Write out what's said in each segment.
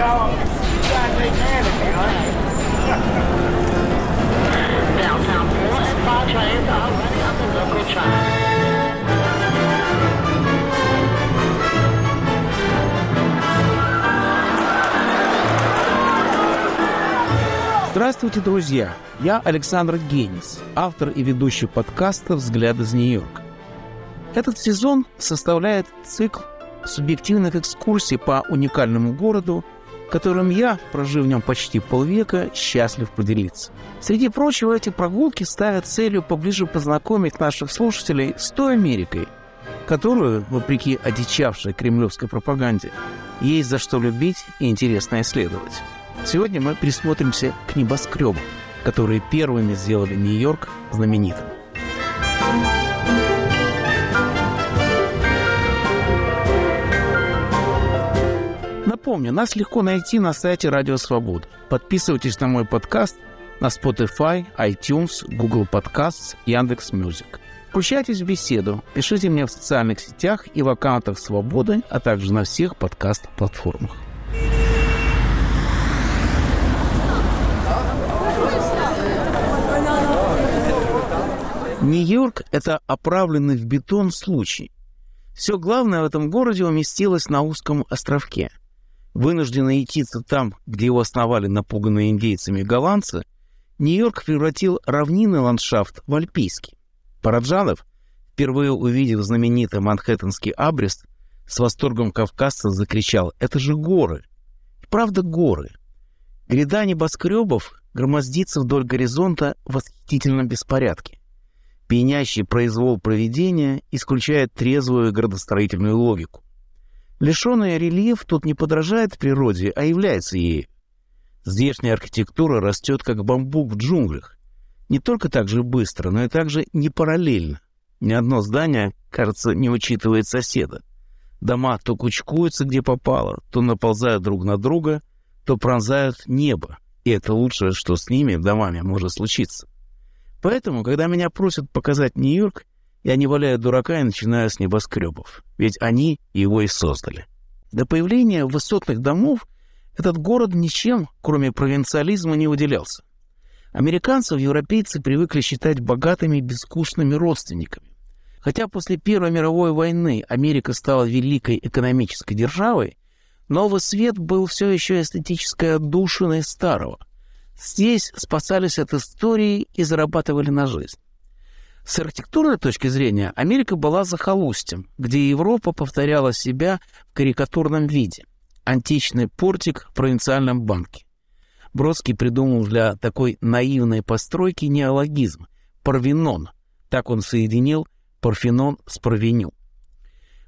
y'all. You gotta take care of me, huh? Downtown 4 and 5 trains are running on the local track. Здравствуйте, друзья! Я Александр Генис, автор и ведущий подкаста «Взгляд из Нью-Йорка». Этот сезон составляет цикл субъективных экскурсий по уникальному городу, которым я, прожив в нем почти полвека, счастлив поделиться. Среди прочего, эти прогулки ставят целью поближе познакомить наших слушателей с той Америкой, которую, вопреки одичавшей кремлевской пропаганде, есть за что любить и интересно исследовать. Сегодня мы присмотримся к небоскребам, которые первыми сделали Нью-Йорк знаменитым. Напомню, нас легко найти на сайте Радио Свобода. Подписывайтесь на мой подкаст на Spotify, iTunes, Google Podcasts, Яндекс.Music. Включайтесь в беседу, пишите мне в социальных сетях и в аккаунтах Свободы, а также на всех подкаст-платформах. Нью-Йорк – это оправленный в бетон случай. Все главное в этом городе уместилось на узком островке. Вынужденный идти там, где его основали напуганные индейцами голландцы, Нью-Йорк превратил равнинный ландшафт в альпийский. Параджанов, впервые увидев знаменитый манхэттенский абрест, с восторгом кавказца закричал «Это же горы!» И правда горы. Гряда небоскребов громоздится вдоль горизонта в восхитительном беспорядке. Пьянящий произвол проведения исключает трезвую градостроительную логику. Лишенный рельеф тут не подражает природе, а является ею. Здешняя архитектура растет как бамбук в джунглях. Не только так же быстро, но и также не параллельно. Ни одно здание, кажется, не учитывает соседа. Дома то кучкуются, где попало, то наползают друг на друга, то пронзают небо. И это лучшее, что с ними, домами, может случиться. Поэтому, когда меня просят показать Нью-Йорк, я не валяю дурака и начинаю с небоскребов. Ведь они его и создали. До появления высотных домов этот город ничем, кроме провинциализма, не выделялся. Американцев европейцы привыкли считать богатыми безвкусными родственниками. Хотя после Первой мировой войны Америка стала великой экономической державой, Новый Свет был все еще эстетической отдушиной старого – Здесь спасались от истории и зарабатывали на жизнь. С архитектурной точки зрения Америка была захолустьем, где Европа повторяла себя в карикатурном виде. Античный портик в провинциальном банке. Бродский придумал для такой наивной постройки неологизм – парвенон. Так он соединил парфенон с парвеню.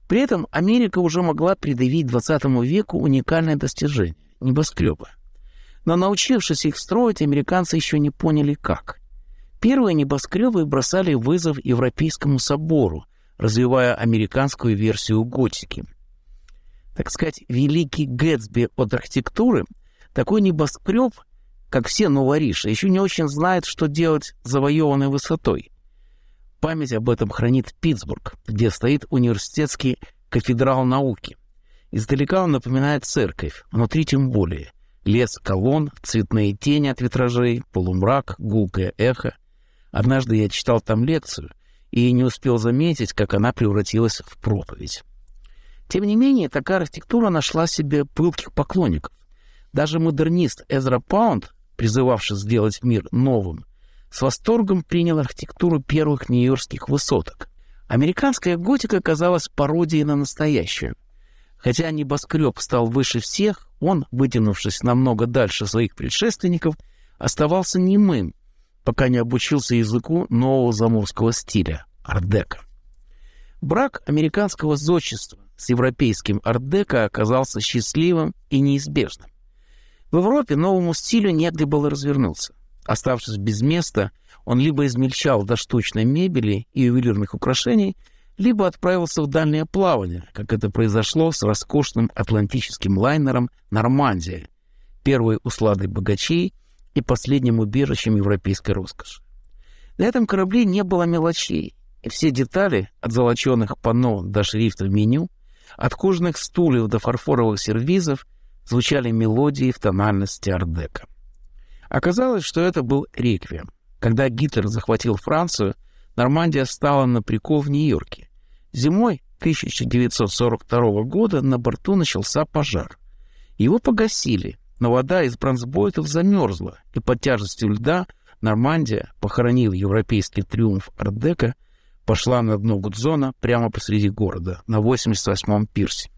При этом Америка уже могла предъявить XX веку уникальное достижение – небоскребы – но научившись их строить, американцы еще не поняли как. Первые небоскребы бросали вызов Европейскому собору, развивая американскую версию готики. Так сказать, великий Гэтсби от архитектуры, такой небоскреб, как все новориши, еще не очень знает, что делать с завоеванной высотой. Память об этом хранит Питтсбург, где стоит университетский кафедрал науки. Издалека он напоминает церковь, внутри тем более – Лес колонн, цветные тени от витражей, полумрак, гулкое эхо. Однажды я читал там лекцию и не успел заметить, как она превратилась в проповедь. Тем не менее, такая архитектура нашла себе пылких поклонников. Даже модернист Эзра Паунд, призывавший сделать мир новым, с восторгом принял архитектуру первых нью-йоркских высоток. Американская готика казалась пародией на настоящую. Хотя небоскреб стал выше всех, он, вытянувшись намного дальше своих предшественников, оставался немым, пока не обучился языку нового заморского стиля – ардека. Брак американского зодчества с европейским ардека оказался счастливым и неизбежным. В Европе новому стилю негде было развернуться. Оставшись без места, он либо измельчал до штучной мебели и ювелирных украшений – либо отправился в дальнее плавание, как это произошло с роскошным атлантическим лайнером «Нормандия», первой усладой богачей и последним убежищем европейской роскоши. На этом корабле не было мелочей, и все детали, от золоченых панно до шрифта меню, от кожаных стульев до фарфоровых сервизов, звучали мелодии в тональности ардека. Оказалось, что это был реквием. Когда Гитлер захватил Францию, Нормандия стала на прикол в Нью-Йорке. Зимой 1942 года на борту начался пожар. Его погасили, но вода из бронзбойтов замерзла, и под тяжестью льда Нормандия, похоронив европейский триумф Ардека, пошла на дно Гудзона прямо посреди города, на 88-м пирсе.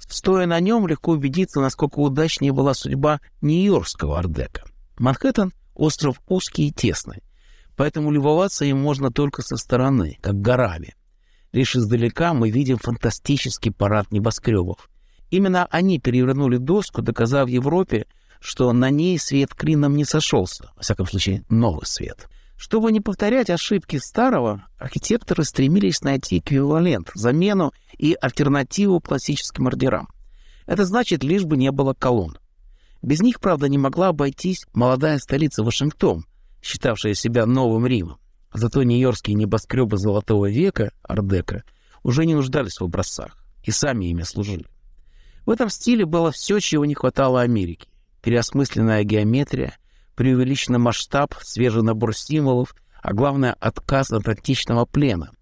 Стоя на нем, легко убедиться, насколько удачнее была судьба Нью-Йоркского Ардека. Манхэттен — остров узкий и тесный, поэтому любоваться им можно только со стороны, как горами. Лишь издалека мы видим фантастический парад небоскребов. Именно они перевернули доску, доказав Европе, что на ней свет клином не сошелся, во всяком случае, новый свет. Чтобы не повторять ошибки старого, архитекторы стремились найти эквивалент, замену и альтернативу классическим ордерам. Это значит, лишь бы не было колонн. Без них, правда, не могла обойтись молодая столица Вашингтон, считавшая себя новым Римом. Зато нью-йоркские небоскребы Золотого века, Ардека, уже не нуждались в образцах и сами ими служили. В этом стиле было все, чего не хватало Америке переосмысленная геометрия, преувеличенный масштаб, свежий набор символов, а главное — отказ от античного плена.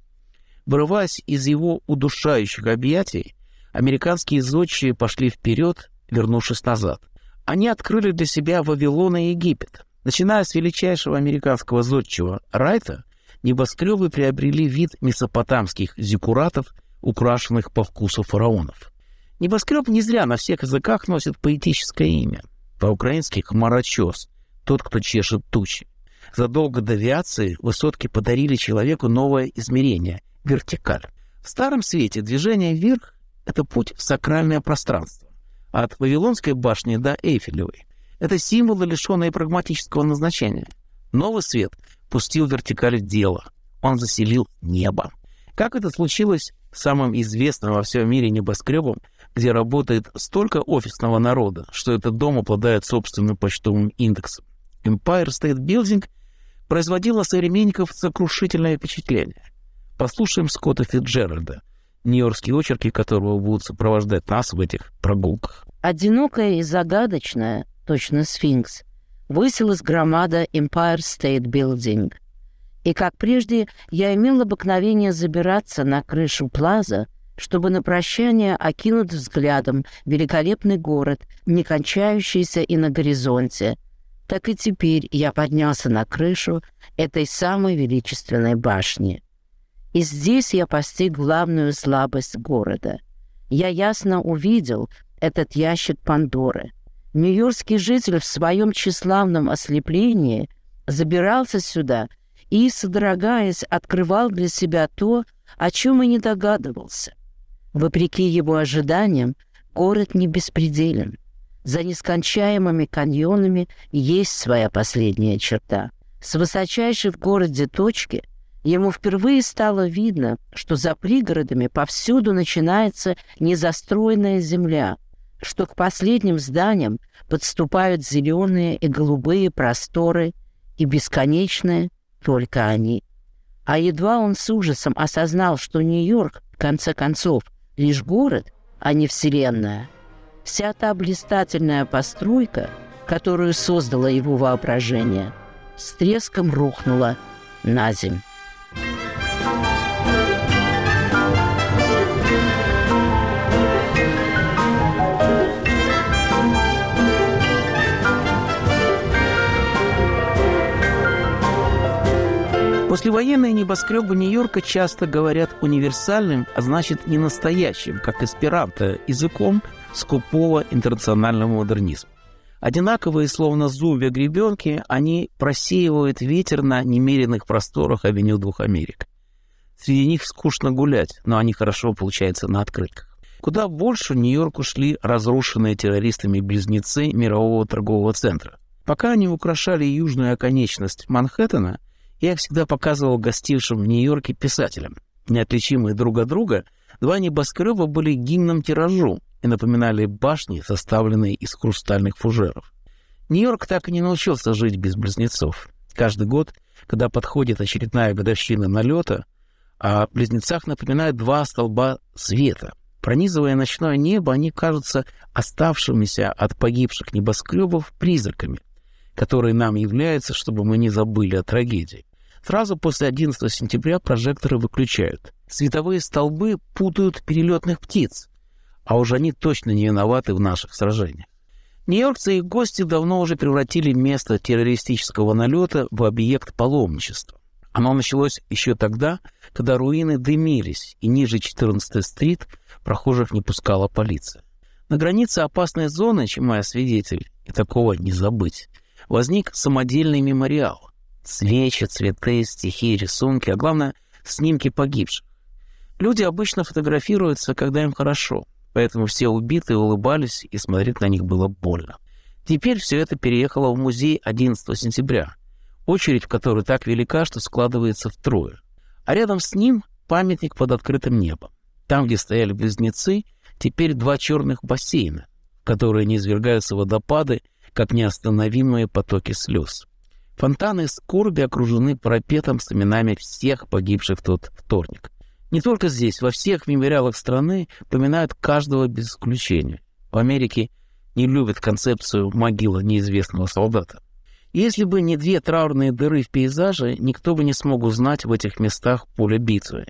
Вырываясь из его удушающих объятий, американские зодчие пошли вперед, вернувшись назад. Они открыли для себя Вавилон и Египет. Начиная с величайшего американского зодчего Райта, небоскребы приобрели вид месопотамских зиккуратов, украшенных по вкусу фараонов. Небоскреб не зря на всех языках носит поэтическое имя — по-украински «хмарочес», тот, кто чешет тучи. Задолго до авиации высотки подарили человеку новое измерение — вертикаль. В Старом Свете движение вверх — это путь в сакральное пространство. От Вавилонской башни до Эйфелевой. Это символы, лишенные прагматического назначения. Новый свет пустил вертикаль в дело. Он заселил небо. Как это случилось самым известным во всем мире небоскребом — где работает столько офисного народа, что этот дом обладает собственным почтовым индексом. Empire State Building производил на современников сокрушительное впечатление. Послушаем Скотта Фитджеральда, нью-йоркские очерки которого будут сопровождать нас в этих прогулках. Одинокая и загадочная, точно сфинкс, высилась громада Empire State Building. И, как прежде, я имел обыкновение забираться на крышу плаза, чтобы на прощание окинуть взглядом великолепный город, не кончающийся и на горизонте. Так и теперь я поднялся на крышу этой самой величественной башни. И здесь я постиг главную слабость города. Я ясно увидел этот ящик Пандоры. Нью-Йоркский житель в своем тщеславном ослеплении забирался сюда и, содрогаясь, открывал для себя то, о чем и не догадывался. Вопреки его ожиданиям, город не беспределен. За нескончаемыми каньонами есть своя последняя черта. С высочайшей в городе точки ему впервые стало видно, что за пригородами повсюду начинается незастроенная земля, что к последним зданиям подступают зеленые и голубые просторы, и бесконечные только они. А едва он с ужасом осознал, что Нью-Йорк, в конце концов, лишь город, а не вселенная. Вся та блистательная постройка, которую создало его воображение, с треском рухнула на землю. Послевоенные небоскребы Нью-Йорка часто говорят универсальным, а значит не настоящим, как эсперанто, языком скупого интернационального модернизма. Одинаковые, словно зубья гребенки, они просеивают ветер на немеренных просторах авеню двух Америк. Среди них скучно гулять, но они хорошо получаются на открытках. Куда больше в Нью-Йорк ушли разрушенные террористами близнецы мирового торгового центра. Пока они украшали южную оконечность Манхэттена – я всегда показывал гостившим в Нью-Йорке писателям. Неотличимые друг от друга, два небоскреба были гимном тиражу и напоминали башни, составленные из хрустальных фужеров. Нью-Йорк так и не научился жить без близнецов. Каждый год, когда подходит очередная годовщина налета, о близнецах напоминают два столба света, Пронизывая ночное небо, они кажутся оставшимися от погибших небоскребов призраками, которые нам являются, чтобы мы не забыли о трагедии. Сразу после 11 сентября прожекторы выключают. Световые столбы путают перелетных птиц, а уж они точно не виноваты в наших сражениях. Нью-Йоркцы и гости давно уже превратили место террористического налета в объект паломничества. Оно началось еще тогда, когда руины дымились, и ниже 14-й стрит прохожих не пускала полиция. На границе опасной зоны, чему я свидетель, и такого не забыть, возник самодельный мемориал. Свечи, цветы, стихи, рисунки, а главное, снимки погибших. Люди обычно фотографируются, когда им хорошо, поэтому все убитые улыбались, и смотреть на них было больно. Теперь все это переехало в музей 11 сентября, очередь в который так велика, что складывается втрое. А рядом с ним памятник под открытым небом. Там, где стояли близнецы, теперь два черных бассейна, в которые не извергаются водопады, как неостановимые потоки слез. Фонтаны скорби окружены парапетом с именами всех погибших в тот вторник. Не только здесь, во всех мемориалах страны поминают каждого без исключения. В Америке не любят концепцию могила неизвестного солдата. Если бы не две траурные дыры в пейзаже, никто бы не смог узнать в этих местах поле битвы.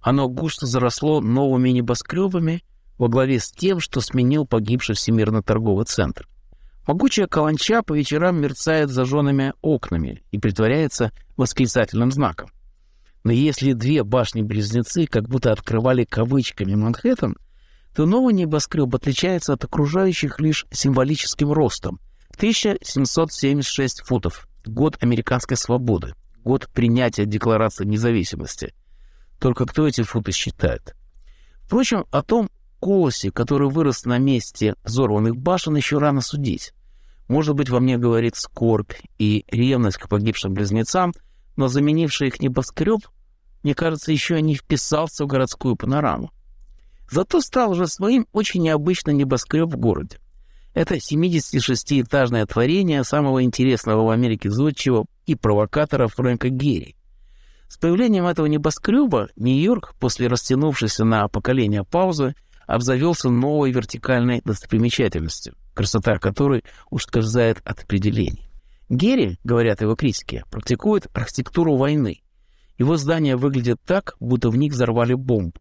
Оно густо заросло новыми небоскребами во главе с тем, что сменил погибший Всемирный торговый центр. Могучая каланча по вечерам мерцает зажженными окнами и притворяется восклицательным знаком. Но если две башни-близнецы как будто открывали кавычками Манхэттен, то новый небоскреб отличается от окружающих лишь символическим ростом. 1776 футов. Год американской свободы. Год принятия Декларации независимости. Только кто эти футы считает? Впрочем, о том колосе, который вырос на месте взорванных башен, еще рано судить. Может быть, во мне говорит скорбь и ревность к погибшим близнецам – но заменивший их небоскреб, мне кажется, еще не вписался в городскую панораму. Зато стал уже своим очень необычный небоскреб в городе. Это 76-этажное творение самого интересного в Америке зодчего и провокатора Фрэнка Герри. С появлением этого небоскреба Нью-Йорк, после растянувшейся на поколение паузы, обзавелся новой вертикальной достопримечательностью, красота которой ускользает от определений. Герри, говорят его критики, практикует архитектуру войны. Его здания выглядят так, будто в них взорвали бомбу.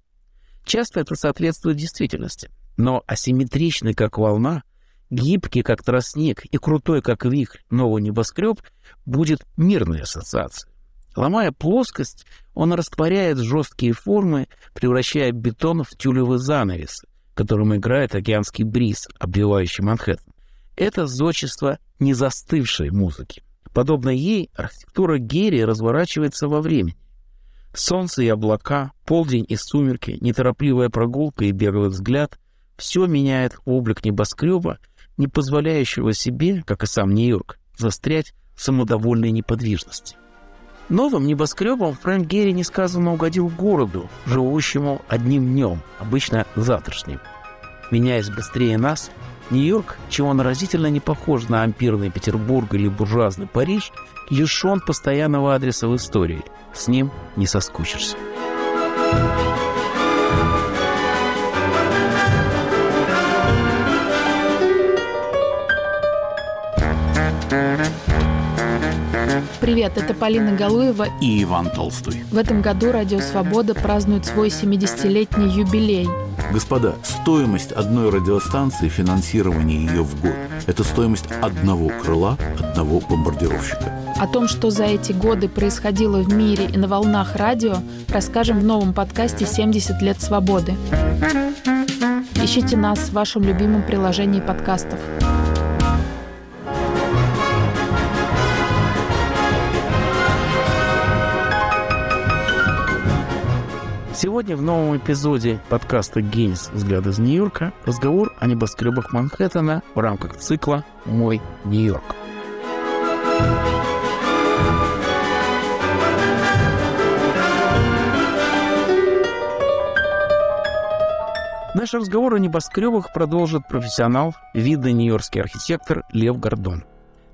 Часто это соответствует действительности. Но асимметричный, как волна, гибкий, как тростник, и крутой, как вихрь, новый небоскреб будет мирной ассоциацией. Ломая плоскость, он растворяет жесткие формы, превращая бетон в тюлевый занавес, которым играет океанский бриз, обвивающий Манхэттен. Это зодчество незастывшей музыки. Подобно ей, архитектура Герри разворачивается во времени. Солнце и облака, полдень и сумерки, неторопливая прогулка и беглый взгляд — все меняет облик небоскреба, не позволяющего себе, как и сам Нью-Йорк, застрять в самодовольной неподвижности. Новым небоскребом Фрэнк Герри несказанно угодил городу, живущему одним днем, обычно завтрашним. Меняясь быстрее нас, Нью-Йорк, чего он разительно не похож на ампирный Петербург или буржуазный Париж, лишен постоянного адреса в истории. С ним не соскучишься. Привет, это Полина Галуева и Иван Толстой. В этом году Радио Свобода празднует свой 70-летний юбилей. Господа, стоимость одной радиостанции, финансирование ее в год – это стоимость одного крыла, одного бомбардировщика. О том, что за эти годы происходило в мире и на волнах радио, расскажем в новом подкасте «70 лет свободы». Ищите нас в вашем любимом приложении подкастов. Сегодня в новом эпизоде подкаста «Генис. Взгляд из Нью-Йорка» разговор о небоскребах Манхэттена в рамках цикла «Мой Нью-Йорк». Наш разговор о небоскребах продолжит профессионал, видный нью-йоркский архитектор Лев Гордон.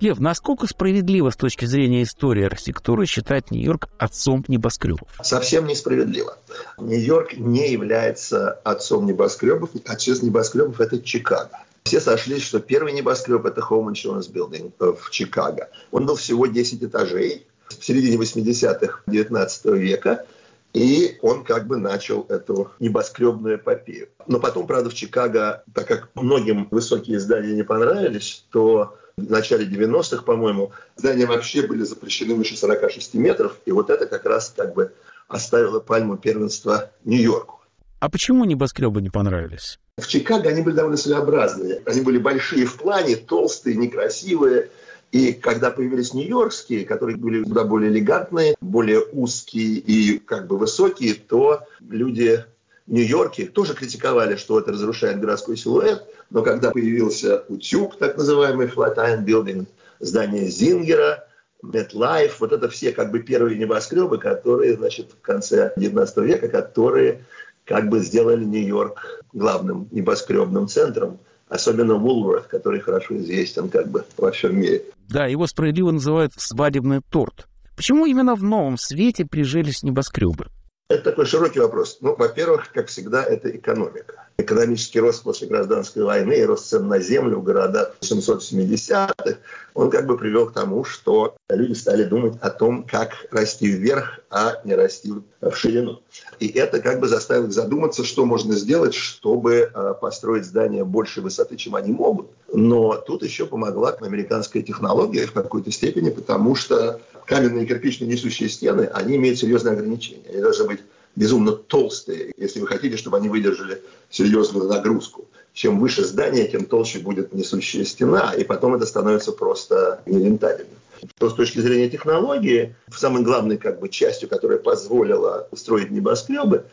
Лев, насколько справедливо с точки зрения истории архитектуры считать Нью-Йорк отцом небоскребов? Совсем несправедливо. Нью-Йорк не является отцом небоскребов. Отец небоскребов – это Чикаго. Все сошлись, что первый небоскреб – это Home Insurance Building в Чикаго. Он был всего 10 этажей в середине 80-х 19 века. И он как бы начал эту небоскребную эпопею. Но потом, правда, в Чикаго, так как многим высокие здания не понравились, то в начале 90-х, по-моему, здания вообще были запрещены выше 46 метров. И вот это как раз как бы оставило пальму первенства Нью-Йорку. А почему небоскребы не понравились? В Чикаго они были довольно своеобразные. Они были большие в плане, толстые, некрасивые. И когда появились нью-йоркские, которые были куда более элегантные, более узкие и как бы высокие, то люди Нью-Йорке тоже критиковали, что это разрушает городской силуэт. Но когда появился утюг, так называемый Flatiron Building, здание Зингера, MetLife, вот это все как бы первые небоскребы, которые, значит, в конце 19 века, которые как бы сделали Нью-Йорк главным небоскребным центром особенно Woolworth, который хорошо известен как бы во всем мире. Да, его справедливо называют «свадебный торт». Почему именно в новом свете прижились небоскребы? Это такой широкий вопрос. Ну, во-первых, как всегда, это экономика. Экономический рост после гражданской войны и рост цен на землю в городах 770-х, он как бы привел к тому, что люди стали думать о том, как расти вверх, а не расти в ширину. И это как бы заставило их задуматься, что можно сделать, чтобы а, построить здания большей высоты, чем они могут. Но тут еще помогла американская технология в какой-то степени, потому что каменные кирпичные несущие стены, они имеют серьезные ограничения. Они должны быть безумно толстые, если вы хотите, чтобы они выдержали серьезную нагрузку. Чем выше здание, тем толще будет несущая стена, и потом это становится просто нерентабельным. То с точки зрения технологии, самой главной как бы, частью, которая позволила строить небоскребы,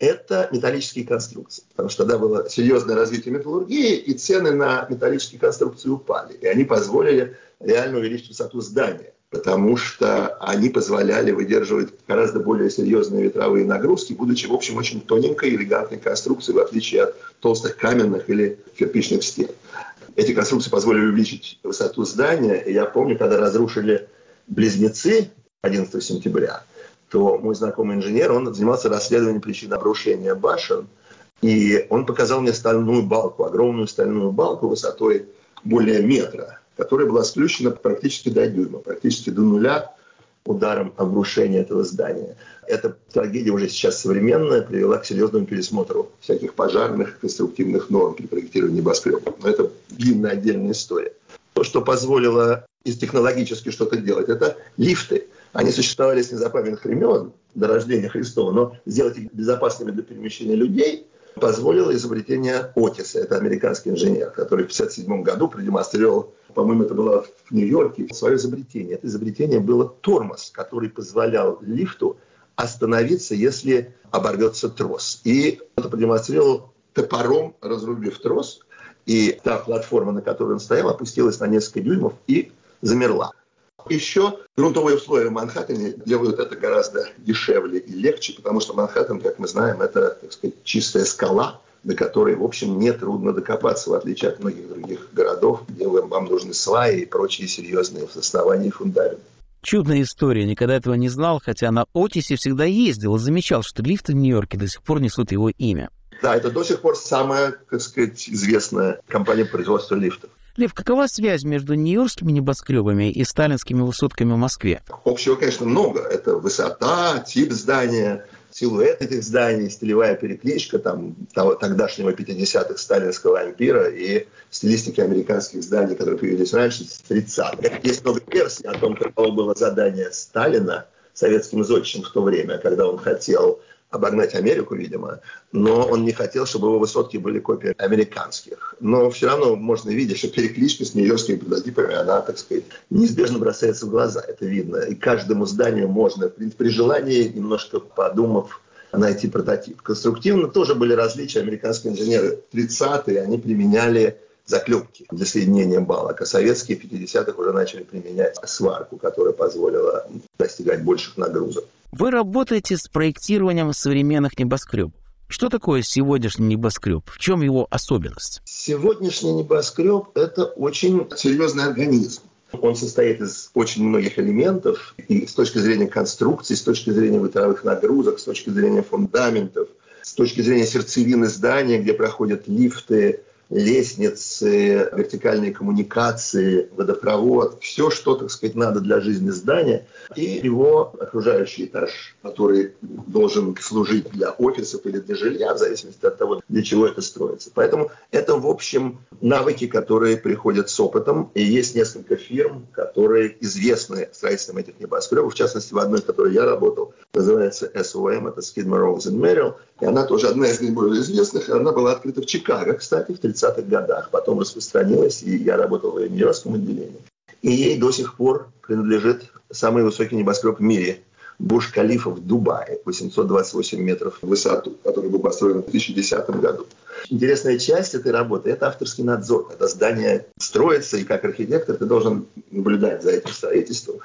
это металлические конструкции. Потому что тогда было серьезное развитие металлургии, и цены на металлические конструкции упали. И они позволили реально увеличить высоту здания потому что они позволяли выдерживать гораздо более серьезные ветровые нагрузки, будучи, в общем, очень тоненькой, элегантной конструкцией, в отличие от толстых каменных или кирпичных стен. Эти конструкции позволили увеличить высоту здания. И я помню, когда разрушили близнецы 11 сентября, то мой знакомый инженер, он занимался расследованием причин обрушения башен, и он показал мне стальную балку, огромную стальную балку высотой более метра, которая была сключена практически до дюйма, практически до нуля ударом обрушения этого здания. Эта трагедия уже сейчас современная, привела к серьезному пересмотру всяких пожарных конструктивных норм при проектировании небоскребов. Но это длинная отдельная история. То, что позволило из технологически что-то делать, это лифты. Они существовали с незапамятных времен, до рождения Христова, но сделать их безопасными для перемещения людей позволило изобретение Отиса. Это американский инженер, который в 1957 году продемонстрировал по-моему, это было в Нью-Йорке, свое изобретение. Это изобретение было тормоз, который позволял лифту остановиться, если оборвется трос. И это продемонстрировал топором, разрубив трос, и та платформа, на которой он стоял, опустилась на несколько дюймов и замерла. Еще грунтовые условия в Манхэттене делают это гораздо дешевле и легче, потому что Манхэттен, как мы знаем, это, так сказать, чистая скала, до которой, в общем, не трудно докопаться, в отличие от многих других городов, где вам нужны сваи и прочие серьезные основания и фундаменты. Чудная история, никогда этого не знал, хотя на Отисе всегда ездил и замечал, что лифты в Нью-Йорке до сих пор несут его имя. Да, это до сих пор самая, так сказать, известная компания производства лифтов. Лев, какова связь между нью-йоркскими небоскребами и сталинскими высотками в Москве? Общего, конечно, много. Это высота, тип здания, силуэт этих зданий, стилевая перекличка там, того, тогдашнего 50-х сталинского ампира и стилистики американских зданий, которые появились раньше, с 30-х. Есть много версий о том, каково было задание Сталина советским зодчим в то время, когда он хотел обогнать Америку, видимо, но он не хотел, чтобы его высотки были копией американских. Но все равно можно видеть, что перекличка с нью-йоркскими прототипами, она, так сказать, неизбежно бросается в глаза, это видно. И каждому зданию можно, при желании, немножко подумав, найти прототип. Конструктивно тоже были различия. Американские инженеры 30-е, они применяли заклепки для соединения балок, а советские в 50-х уже начали применять сварку, которая позволила достигать больших нагрузок. Вы работаете с проектированием современных небоскребов. Что такое сегодняшний небоскреб? В чем его особенность? Сегодняшний небоскреб – это очень серьезный организм. Он состоит из очень многих элементов, и с точки зрения конструкции, с точки зрения ветровых нагрузок, с точки зрения фундаментов, с точки зрения сердцевины здания, где проходят лифты, лестницы, вертикальные коммуникации, водопровод, все, что, так сказать, надо для жизни здания, и его окружающий этаж, который должен служить для офисов или для жилья, в зависимости от того, для чего это строится. Поэтому это, в общем, навыки, которые приходят с опытом, и есть несколько фирм, которые известны строительством этих небоскребов, в частности, в одной, в которой я работал, называется SOM, это Skidmore, Rose and Merrill, и она тоже одна из наиболее известных, она была открыта в Чикаго, кстати, в 30-х годах, потом распространилась, и я работал в Нью-Йоркском отделении. И ей до сих пор принадлежит самый высокий небоскреб в мире – Буш-Калифа в Дубае, 828 метров в высоту, который был построен в 2010 году. Интересная часть этой работы – это авторский надзор. Когда здание строится, и как архитектор ты должен наблюдать за этим строительством.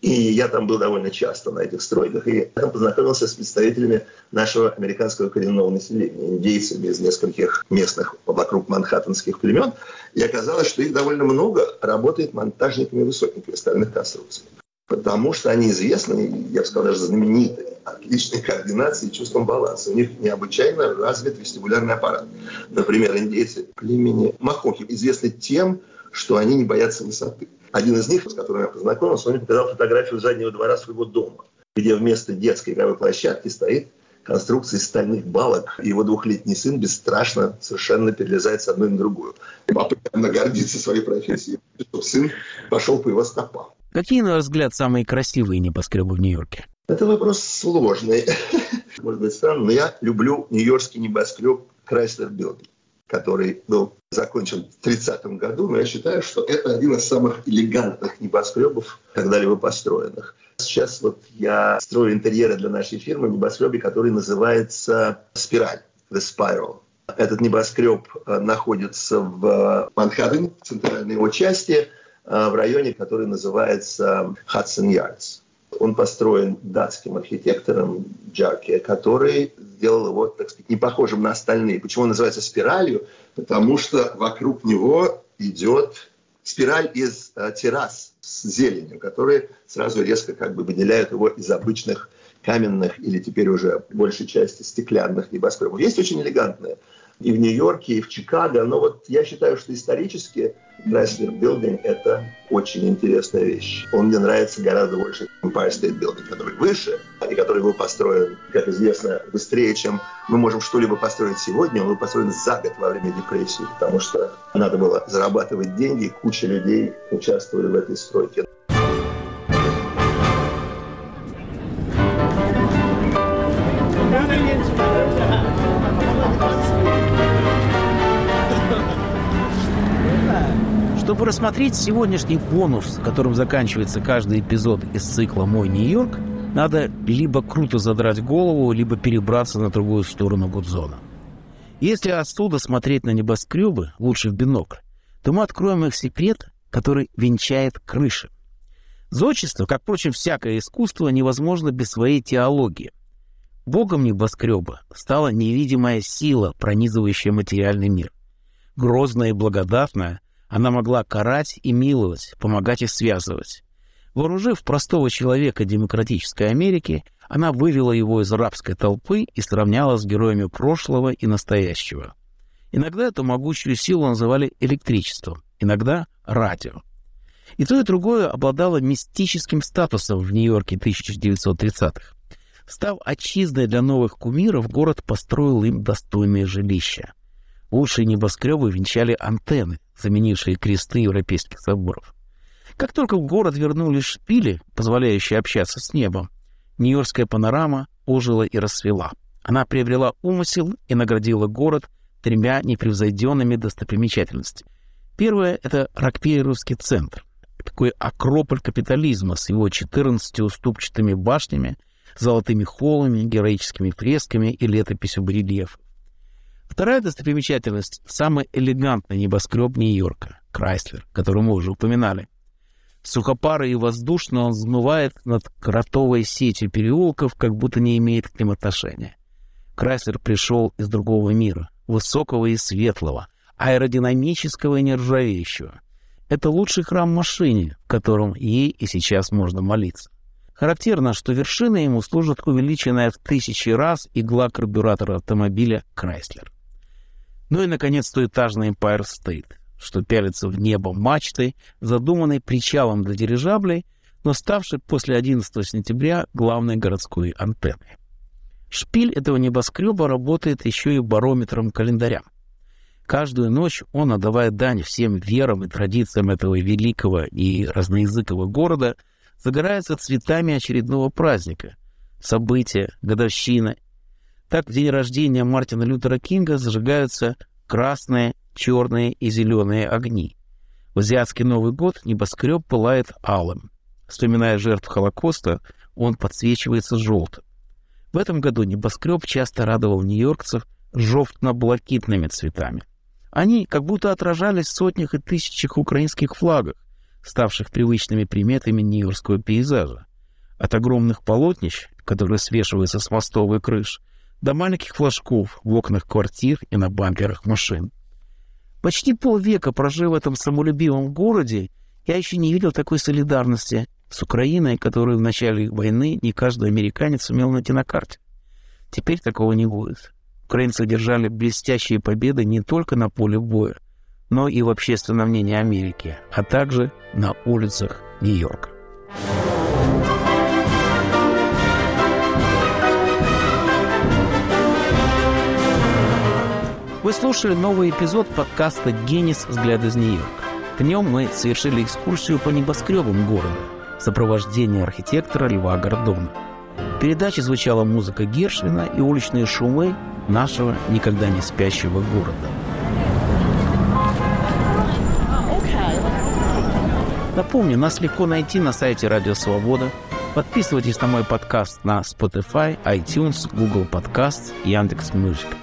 И я там был довольно часто на этих стройках, и там познакомился с представителями нашего американского коренного населения, индейцами из нескольких местных вокруг манхэттенских племен. И оказалось, что их довольно много работает монтажниками высотниками остальных конструкций. Потому что они известны, я бы сказал, даже знамениты, отличной координацией и чувством баланса. У них необычайно развит вестибулярный аппарат. Например, индейцы племени Махохи известны тем, что они не боятся высоты. Один из них, с которым я познакомился, он мне показал фотографию заднего двора своего дома, где вместо детской игровой площадки стоит конструкция из стальных балок. И его двухлетний сын бесстрашно совершенно перелезает с одной на другую. Папа явно гордится своей профессией, чтобы сын пошел по его стопам. Какие, на ваш взгляд, самые красивые небоскребы в Нью-Йорке? Это вопрос сложный. Может быть, странно, но я люблю нью-йоркский небоскреб Chrysler Building который был закончен в 30 году, но я считаю, что это один из самых элегантных небоскребов, когда-либо построенных. Сейчас вот я строю интерьеры для нашей фирмы в небоскребе, который называется «Спираль», «The Spiral». Этот небоскреб э, находится в Манхэттене, в центральной его части, э, в районе, который называется Хадсон Ярдс. Он построен датским архитектором Джаке, который сделал его, так сказать, не похожим на остальные. Почему он называется спиралью? Потому что вокруг него идет спираль из э, террас с зеленью, которые сразу резко как бы выделяют его из обычных каменных или теперь уже большей части стеклянных небоскребов. Есть очень элегантные и в Нью-Йорке, и в Чикаго. Но вот я считаю, что исторически Chrysler Building – это очень интересная вещь. Он мне нравится гораздо больше Empire State Building, который выше, и который был построен, как известно, быстрее, чем мы можем что-либо построить сегодня. Он был построен за год во время депрессии, потому что надо было зарабатывать деньги, и куча людей участвовали в этой стройке. Чтобы рассмотреть сегодняшний бонус, которым заканчивается каждый эпизод из цикла «Мой Нью-Йорк», надо либо круто задрать голову, либо перебраться на другую сторону Гудзона. Если оттуда смотреть на небоскребы, лучше в бинокль, то мы откроем их секрет, который венчает крыши. Зодчество, как, впрочем, всякое искусство, невозможно без своей теологии. Богом небоскреба стала невидимая сила, пронизывающая материальный мир. Грозная и благодатная, она могла карать и миловать, помогать и связывать. Вооружив простого человека демократической Америки, она вывела его из рабской толпы и сравняла с героями прошлого и настоящего. Иногда эту могучую силу называли электричеством, иногда радио. И то, и другое обладало мистическим статусом в Нью-Йорке 1930-х. Став отчизной для новых кумиров, город построил им достойные жилища. Лучшие небоскребы венчали антенны, заменившие кресты европейских соборов. Как только в город вернулись шпили, позволяющие общаться с небом, Нью-Йоркская панорама ожила и расцвела. Она приобрела умысел и наградила город тремя непревзойденными достопримечательностями. Первое — это Рокфеллеровский центр, такой акрополь капитализма с его 14 уступчатыми башнями, золотыми холлами, героическими фресками и летописью барельефов. Вторая достопримечательность — самый элегантный небоскреб Нью-Йорка — Крайслер, который мы уже упоминали. Сухопарый и воздушно он взмывает над кротовой сетью переулков, как будто не имеет к ним отношения. Крайслер пришел из другого мира, высокого и светлого, аэродинамического и нержавеющего. – это лучший храм машине, в котором ей и сейчас можно молиться. Характерно, что вершиной ему служит увеличенная в тысячи раз игла карбюратора автомобиля Chrysler. Ну и, наконец, стоэтажный Empire State, что пялится в небо мачтой, задуманной причалом для дирижаблей, но ставшей после 11 сентября главной городской антенной. Шпиль этого небоскреба работает еще и барометром календаря. Каждую ночь он, отдавая дань всем верам и традициям этого великого и разноязыкового города, загорается цветами очередного праздника, события, годовщины. Так в день рождения Мартина Лютера Кинга зажигаются красные, черные и зеленые огни. В азиатский Новый год небоскреб пылает алым. Вспоминая жертв Холокоста, он подсвечивается желтым. В этом году небоскреб часто радовал нью-йоркцев жовтно-блакитными цветами. Они как будто отражались в сотнях и тысячах украинских флагах, ставших привычными приметами нью-йоркского пейзажа. От огромных полотнищ, которые свешиваются с мостовой крыш, до маленьких флажков в окнах квартир и на бамперах машин. Почти полвека прожив в этом самолюбивом городе, я еще не видел такой солидарности с Украиной, которую в начале войны не каждый американец умел найти на карте. Теперь такого не будет. Украинцы одержали блестящие победы не только на поле боя, но и в общественном мнении Америки, а также на улицах Нью-Йорка. Вы слушали новый эпизод подкаста «Генис. Взгляд из Нью-Йорка». В нем мы совершили экскурсию по небоскребам города в сопровождении архитектора Льва Гордона. В передаче звучала музыка Гершвина и уличные шумы нашего никогда не спящего города. Напомню, нас легко найти на сайте Радио Свобода. Подписывайтесь на мой подкаст на Spotify, iTunes, Google Podcasts, Яндекс.Музыка.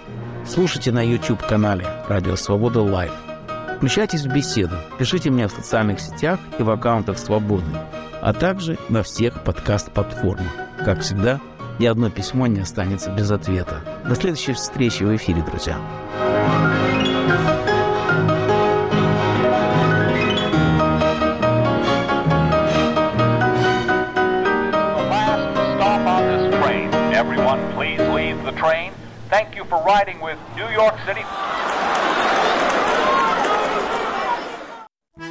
Слушайте на YouTube-канале Радио Свобода Лайв. Включайтесь в беседу, пишите мне в социальных сетях и в аккаунтах Свободы, а также на всех подкаст-платформах. Как всегда, ни одно письмо не останется без ответа. До следующей встречи в эфире, друзья. Riding with New York City.